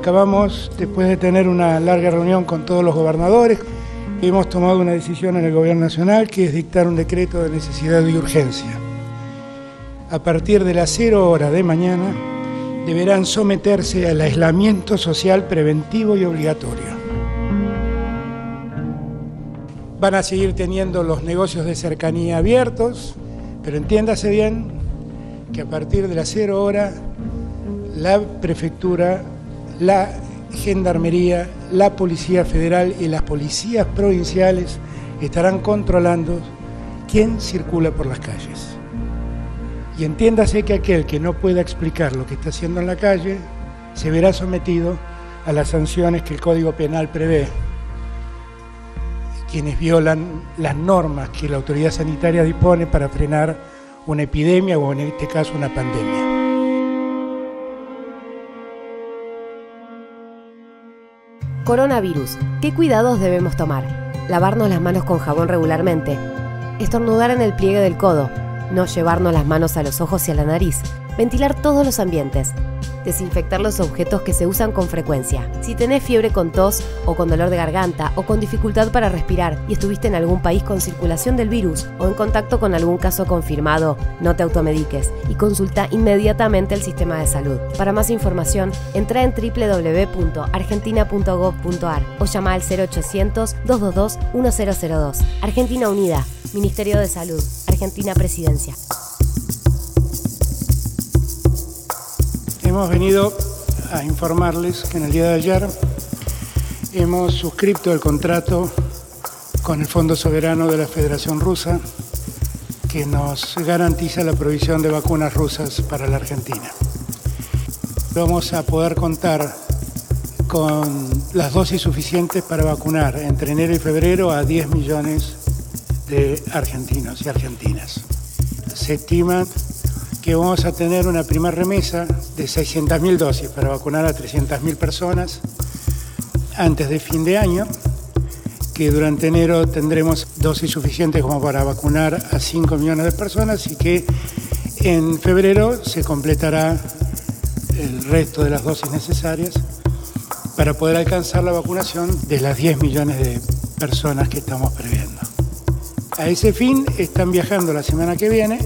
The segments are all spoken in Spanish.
Acabamos, después de tener una larga reunión con todos los gobernadores, hemos tomado una decisión en el Gobierno Nacional que es dictar un decreto de necesidad y urgencia. A partir de las 0 hora de mañana deberán someterse al aislamiento social preventivo y obligatorio. Van a seguir teniendo los negocios de cercanía abiertos, pero entiéndase bien que a partir de las 0 hora la prefectura la Gendarmería, la Policía Federal y las policías provinciales estarán controlando quién circula por las calles. Y entiéndase que aquel que no pueda explicar lo que está haciendo en la calle se verá sometido a las sanciones que el Código Penal prevé. Quienes violan las normas que la autoridad sanitaria dispone para frenar una epidemia o en este caso una pandemia. Coronavirus. ¿Qué cuidados debemos tomar? Lavarnos las manos con jabón regularmente. Estornudar en el pliegue del codo. No llevarnos las manos a los ojos y a la nariz. Ventilar todos los ambientes desinfectar los objetos que se usan con frecuencia. Si tenés fiebre con tos o con dolor de garganta o con dificultad para respirar y estuviste en algún país con circulación del virus o en contacto con algún caso confirmado, no te automediques y consulta inmediatamente el sistema de salud. Para más información, entra en www.argentina.gov.ar o llama al 0800 222 1002. Argentina Unida, Ministerio de Salud, Argentina Presidencia. Hemos venido a informarles que en el día de ayer hemos suscrito el contrato con el Fondo Soberano de la Federación Rusa que nos garantiza la provisión de vacunas rusas para la Argentina. Vamos a poder contar con las dosis suficientes para vacunar entre enero y febrero a 10 millones de argentinos y argentinas. Se estima que vamos a tener una primera remesa de 600.000 dosis para vacunar a 300.000 personas antes de fin de año, que durante enero tendremos dosis suficientes como para vacunar a 5 millones de personas y que en febrero se completará el resto de las dosis necesarias para poder alcanzar la vacunación de las 10 millones de personas que estamos previendo. A ese fin están viajando la semana que viene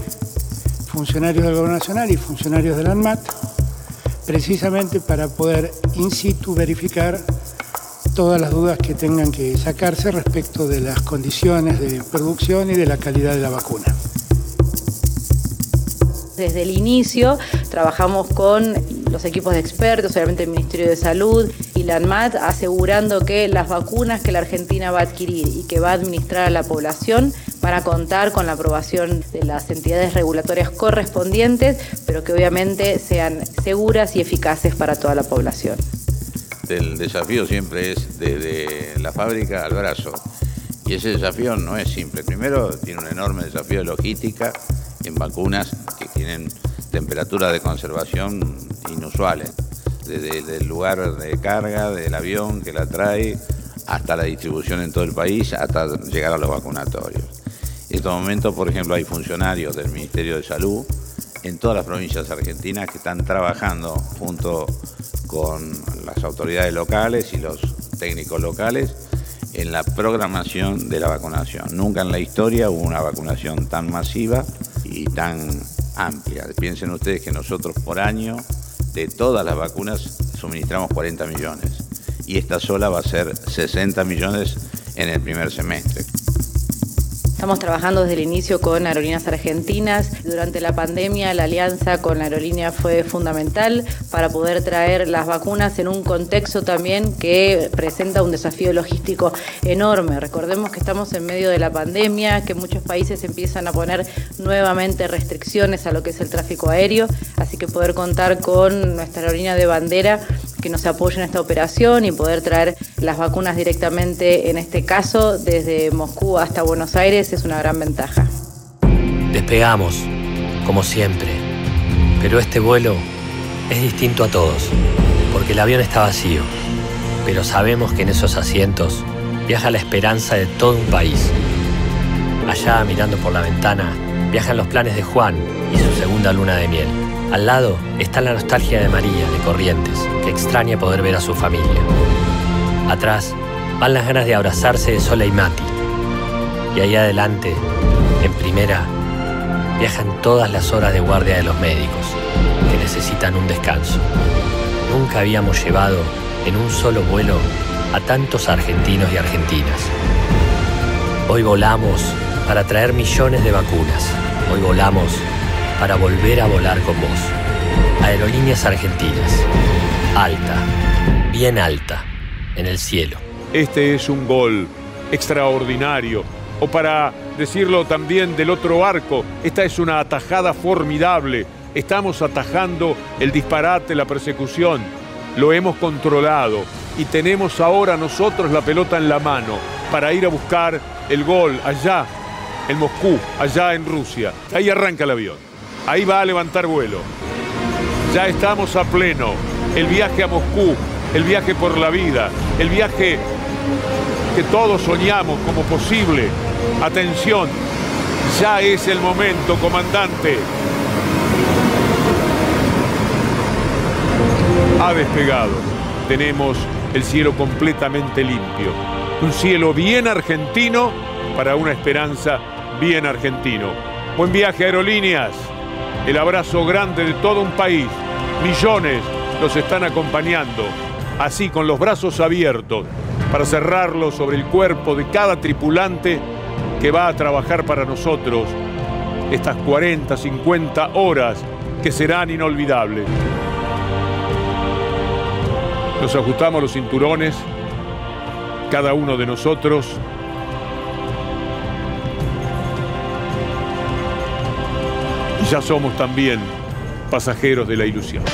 funcionarios del Gobierno Nacional y funcionarios del ANMAT, precisamente para poder in situ verificar todas las dudas que tengan que sacarse respecto de las condiciones de producción y de la calidad de la vacuna. Desde el inicio trabajamos con los equipos de expertos, obviamente el Ministerio de Salud y la ANMAT, asegurando que las vacunas que la Argentina va a adquirir y que va a administrar a la población van a contar con la aprobación de las entidades regulatorias correspondientes, pero que obviamente sean seguras y eficaces para toda la población. El desafío siempre es desde la fábrica al brazo. Y ese desafío no es simple. Primero, tiene un enorme desafío de logística en vacunas que tienen temperaturas de conservación inusuales. Desde el lugar de carga, del avión que la trae, hasta la distribución en todo el país, hasta llegar a los vacunatorios. En este momento, por ejemplo, hay funcionarios del Ministerio de Salud en todas las provincias argentinas que están trabajando junto con las autoridades locales y los técnicos locales en la programación de la vacunación. Nunca en la historia hubo una vacunación tan masiva y tan amplia. Piensen ustedes que nosotros por año de todas las vacunas suministramos 40 millones y esta sola va a ser 60 millones en el primer semestre. Estamos trabajando desde el inicio con aerolíneas argentinas. Durante la pandemia la alianza con la aerolínea fue fundamental para poder traer las vacunas en un contexto también que presenta un desafío logístico enorme. Recordemos que estamos en medio de la pandemia, que muchos países empiezan a poner nuevamente restricciones a lo que es el tráfico aéreo, así que poder contar con nuestra aerolínea de bandera que nos apoye en esta operación y poder traer las vacunas directamente, en este caso, desde Moscú hasta Buenos Aires es una gran ventaja. Despegamos, como siempre, pero este vuelo es distinto a todos, porque el avión está vacío, pero sabemos que en esos asientos viaja la esperanza de todo un país. Allá, mirando por la ventana, viajan los planes de Juan y su segunda luna de miel Al lado está la nostalgia de María, de Corrientes, que extraña poder ver a su familia. Atrás van las ganas de abrazarse de Sola y Mati. Y ahí adelante, en primera, viajan todas las horas de guardia de los médicos, que necesitan un descanso. Nunca habíamos llevado en un solo vuelo a tantos argentinos y argentinas. Hoy volamos para traer millones de vacunas. Hoy volamos para volver a volar con vos. Aerolíneas Argentinas. Alta, bien alta, en el cielo. Este es un gol extraordinario. O para decirlo también del otro arco, esta es una atajada formidable. Estamos atajando el disparate, la persecución. Lo hemos controlado y tenemos ahora nosotros la pelota en la mano para ir a buscar el gol allá en Moscú, allá en Rusia. Ahí arranca el avión. Ahí va a levantar vuelo. Ya estamos a pleno. El viaje a Moscú, el viaje por la vida, el viaje que todos soñamos como posible. Atención, ya es el momento, comandante. Ha despegado. Tenemos el cielo completamente limpio. Un cielo bien argentino para una esperanza bien argentino. Buen viaje, aerolíneas. El abrazo grande de todo un país. Millones los están acompañando. Así, con los brazos abiertos, para cerrarlo sobre el cuerpo de cada tripulante que va a trabajar para nosotros estas 40, 50 horas que serán inolvidables. Nos ajustamos los cinturones, cada uno de nosotros. Ya somos también pasajeros de la ilusión.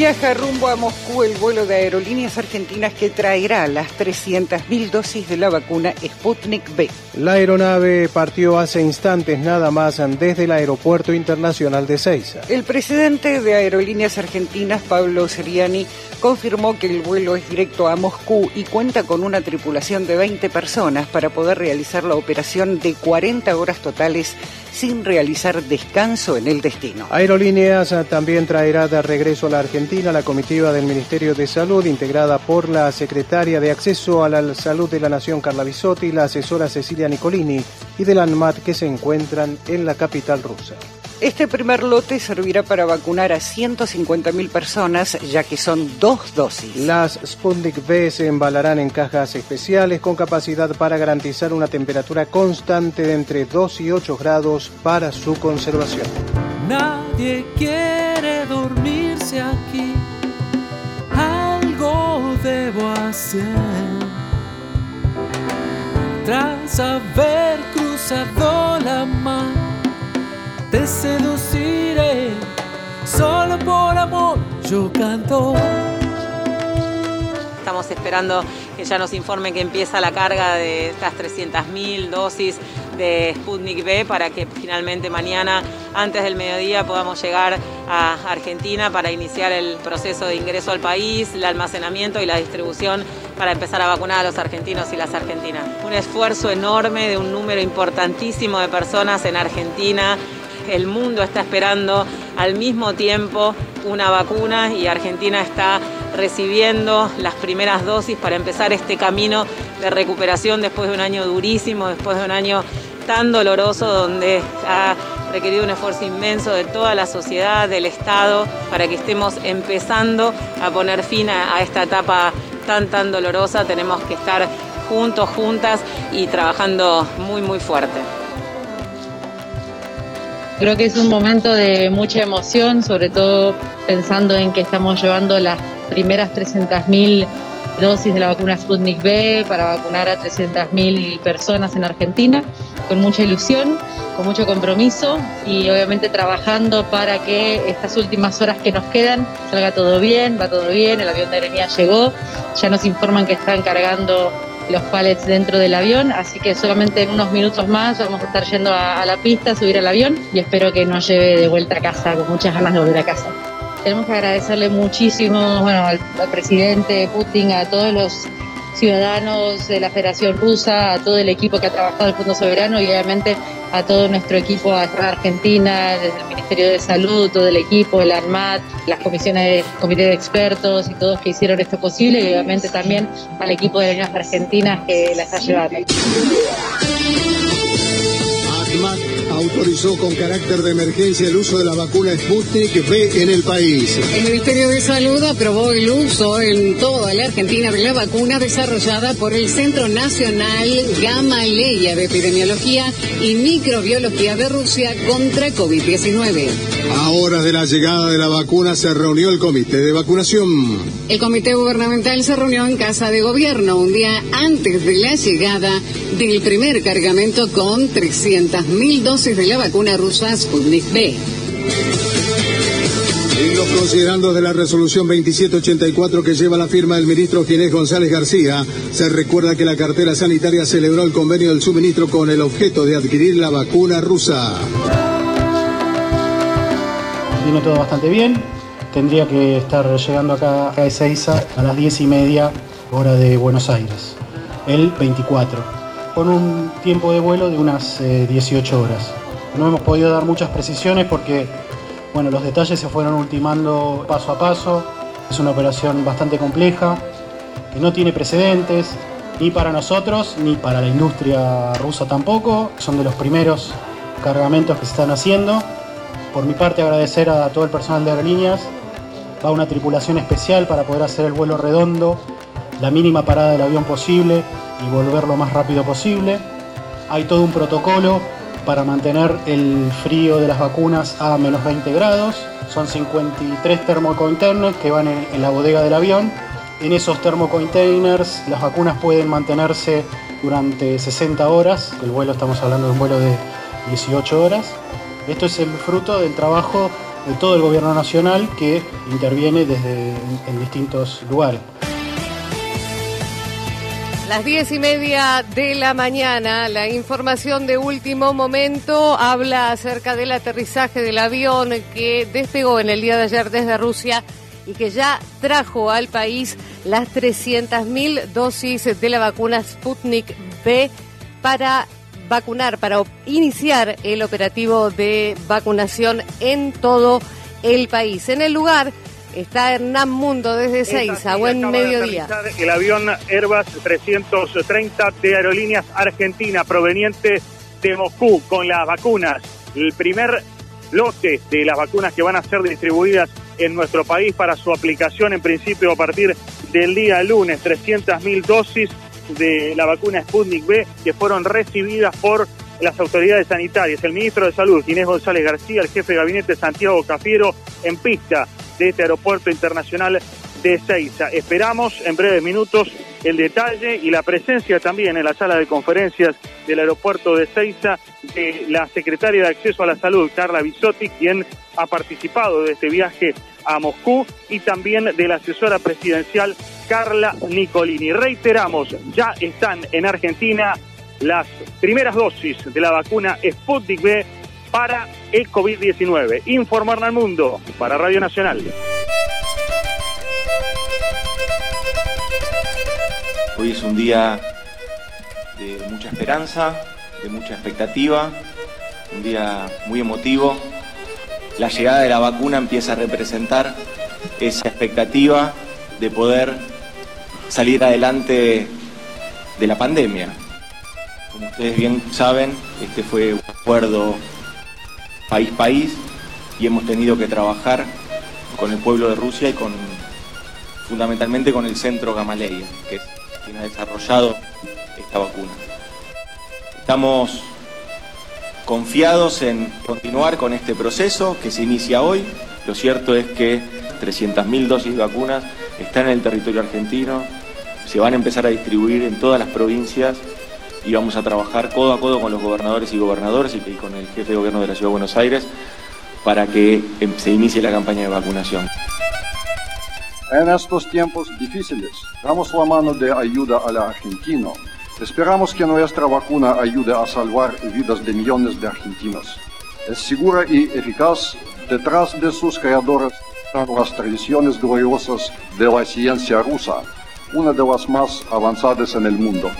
Viaja rumbo a Moscú el vuelo de aerolíneas argentinas que traerá las 300.000 dosis de la vacuna Sputnik B. La aeronave partió hace instantes nada más desde el Aeropuerto Internacional de Ceiza. El presidente de Aerolíneas Argentinas, Pablo Seriani, confirmó que el vuelo es directo a Moscú y cuenta con una tripulación de 20 personas para poder realizar la operación de 40 horas totales sin realizar descanso en el destino. Aerolíneas también traerá de regreso a la Argentina la comitiva del Ministerio de Salud, integrada por la secretaria de Acceso a la Salud de la Nación, Carla Bisotti, la asesora Cecilia Nicolini y del ANMAT que se encuentran en la capital rusa. Este primer lote servirá para vacunar a 150.000 personas, ya que son dos dosis. Las Sputnik V se embalarán en cajas especiales con capacidad para garantizar una temperatura constante de entre 2 y 8 grados para su conservación. Nadie quiere hacer. Tras haber cruzado la mar te seduciré, solo por amor yo canto. Estamos esperando que ya nos informen que empieza la carga de estas 300.000 dosis de Sputnik B para que finalmente mañana, antes del mediodía, podamos llegar a Argentina para iniciar el proceso de ingreso al país, el almacenamiento y la distribución para empezar a vacunar a los argentinos y las argentinas. Un esfuerzo enorme de un número importantísimo de personas en Argentina el mundo está esperando al mismo tiempo una vacuna y Argentina está recibiendo las primeras dosis para empezar este camino de recuperación después de un año durísimo, después de un año tan doloroso donde ha requerido un esfuerzo inmenso de toda la sociedad, del Estado, para que estemos empezando a poner fin a, esta etapa tan, tan dolorosa. Tenemos que estar juntos, juntas y trabajando muy, muy fuerte. Creo que es un momento de mucha emoción, sobre todo pensando en que estamos llevando las primeras 300.000 dosis de la vacuna Sputnik B para vacunar a 300.000 personas en Argentina, con mucha ilusión, con mucho compromiso y obviamente trabajando para que estas últimas horas que nos quedan salga todo bien, va todo bien, el avión de aerolínea llegó, ya nos informan que están cargando los pallets dentro del avión, así que solamente en unos minutos más vamos a estar yendo a, la pista, subir al avión y espero que nos lleve de vuelta a casa, con muchas ganas de volver a casa. Tenemos que agradecerle muchísimo bueno, al, presidente Putin, a todos los ciudadanos de la Federación Rusa, a todo el equipo que ha trabajado el Fondo Soberano y obviamente a todo nuestro equipo a Argentina, desde el Ministerio de Salud, todo el equipo, el ANMAT, las comisiones, comité de expertos y todos que hicieron esto posible y obviamente también al equipo de Líneas Argentinas que la está llevando autorizó con carácter de emergencia el uso de la vacuna Sputnik V en el país. El Ministerio de Salud aprobó el uso en toda la Argentina de la vacuna desarrollada por el Centro Nacional Gamaleya de Epidemiología y Microbiología de Rusia contra COVID-19. A horas de la llegada de la vacuna se reunió el comité de vacunación. El comité gubernamental se reunió en Casa de Gobierno un día antes de la llegada del primer cargamento con 300.000 dosis de la vacuna rusa Sputnik V. En los considerandos de la resolución 2784 que lleva la firma del ministro Ginés González García, se recuerda que la cartera sanitaria celebró el convenio del suministro con el objeto de adquirir la vacuna rusa. Viene todo bastante bien. Tendría que estar llegando acá a Ezeiza a las 10 y media hora de Buenos Aires, el 24 con un tiempo de vuelo de unas 18 eh, horas. No hemos podido dar muchas precisiones porque bueno, los detalles se fueron ultimando paso a paso. Es una operación bastante compleja, que no tiene precedentes, ni para nosotros, ni para la industria rusa tampoco. Son de los primeros cargamentos que se están haciendo. Por mi parte, agradecer a todo el personal de aerolíneas. Va una tripulación especial para poder hacer el vuelo redondo, la mínima parada del avión posible y volver lo más rápido posible. Hay todo un protocolo para mantener el frío de las vacunas a menos 20 grados. Son 53 termocontainers que van en, la bodega del avión. En esos termocontainers las vacunas pueden mantenerse durante 60 horas. El vuelo estamos hablando de un vuelo de 18 horas. Esto es el fruto del trabajo de todo el gobierno nacional que interviene desde en distintos lugares. Las diez y media de la mañana, la información de último momento habla acerca del aterrizaje del avión que despegó en el día de ayer desde Rusia y que ya trajo al país las 300.000 dosis de la vacuna Sputnik V para vacunar, para iniciar el operativo de vacunación en todo el país. En el lugar Está Hernán Mundo desde Seiza, buen mediodía. El avión Airbus 330 de Aerolíneas Argentina proveniente de Moscú con las vacunas. El primer lote de las vacunas que van a ser distribuidas en nuestro país para su aplicación en principio a partir del día lunes. 300.000 dosis de la vacuna Sputnik B que fueron recibidas por las autoridades sanitarias. El ministro de Salud, Inés González García, el jefe de gabinete Santiago Cafiero, en pista de este aeropuerto internacional de Ceiza. Esperamos en breves minutos el detalle y la presencia también en la sala de conferencias del aeropuerto de Ceiza de la secretaria de Acceso a la Salud, Carla Bisotti, quien ha participado de este viaje a Moscú, y también de la asesora presidencial Carla Nicolini. Reiteramos, ya están en Argentina las primeras dosis de la vacuna Sputnik V para el COVID-19. Informar al mundo para Radio Nacional. Hoy es un día de mucha esperanza, de mucha expectativa, un día muy emotivo. La llegada de la vacuna empieza a representar esa expectativa de poder salir adelante de la pandemia. Como ustedes bien saben, este fue un acuerdo país-país y hemos tenido que trabajar con el pueblo de Rusia y con fundamentalmente con el centro Gamaleya, que es quien ha desarrollado esta vacuna. Estamos confiados en continuar con este proceso que se inicia hoy. Lo cierto es que 300.000 dosis de vacunas están en el territorio argentino, se van a empezar a distribuir en todas las provincias y vamos a trabajar codo a codo con los gobernadores y gobernadoras y con el jefe de gobierno de la Ciudad de Buenos Aires para que em, se inicie la campaña de vacunación. En estos tiempos difíciles, damos la mano de ayuda al argentino. Esperamos que nuestra vacuna ayude a salvar vidas de millones de argentinos. Es segura y eficaz. Detrás de sus creadores están las tradiciones gloriosas de la ciencia rusa, una de las más avanzadas en el mundo.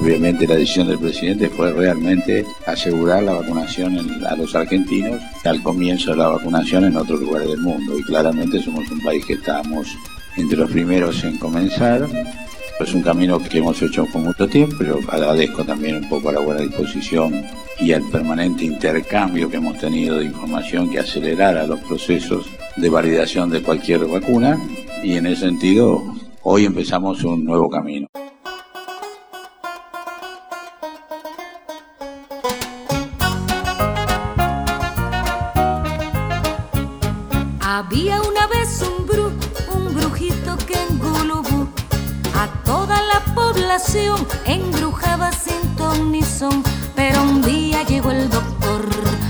Obviamente la decisión del presidente fue realmente asegurar la vacunación a los argentinos al comienzo de la vacunación en otros lugares del mundo. Y claramente somos un país que estamos entre los primeros en comenzar. Es un camino que hemos hecho con mucho tiempo, pero agradezco también un poco a la buena disposición y al permanente intercambio que hemos tenido de información que acelerara los procesos de validación de cualquier vacuna y en ese sentido hoy empezamos un nuevo camino. Embrujaba sin ton ni son. Pero un día llegó el doctor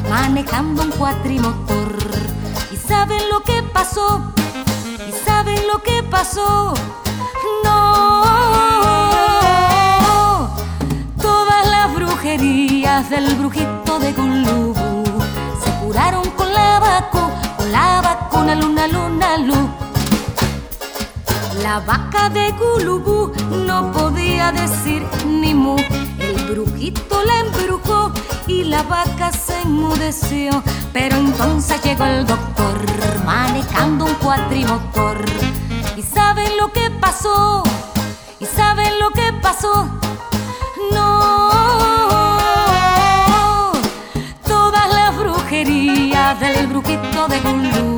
manejando un cuatrimotor. ¿Y saben lo que pasó? ¿Y saben lo que pasó? No, todas las brujerías del brujito de Gulubú se curaron con la vacuna, con la vacuna luna luna luna. La vaca de Gulubú no podía decir ni mu. El brujito la embrujó y la vaca se enmudeció. Pero entonces llegó el doctor manejando un cuatrimotor. ¿Y saben lo que pasó? ¿Y saben lo que pasó? No, todas las brujerías del brujito de Gulubú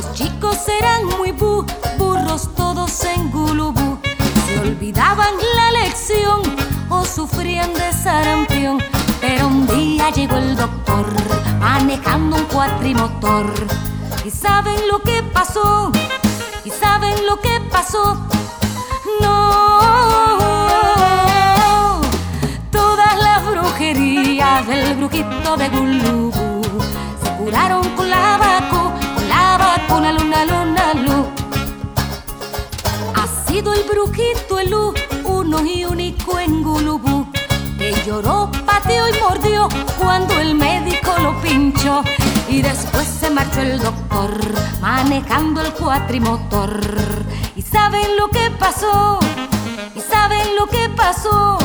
Los chicos eran muy bu, burros todos en gulubú. Se olvidaban la lección o sufrían de sarampión. Pero un día llegó el doctor manejando un cuatrimotor. ¿Y saben lo que pasó? ¿Y saben lo que pasó? No, todas las brujerías del brujito de Gulubú se curaron con la vacuna, luna luna lu. Ha sido el brujito el U, uno y único en Gulubú, que lloró, pateó y mordió cuando el médico lo pinchó. Y después se marchó el doctor manejando el cuatrimotor. ¿Y saben lo que pasó? ¿Y saben lo que pasó?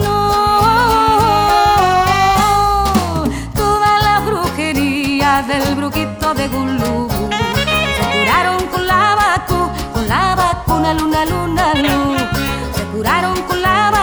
No,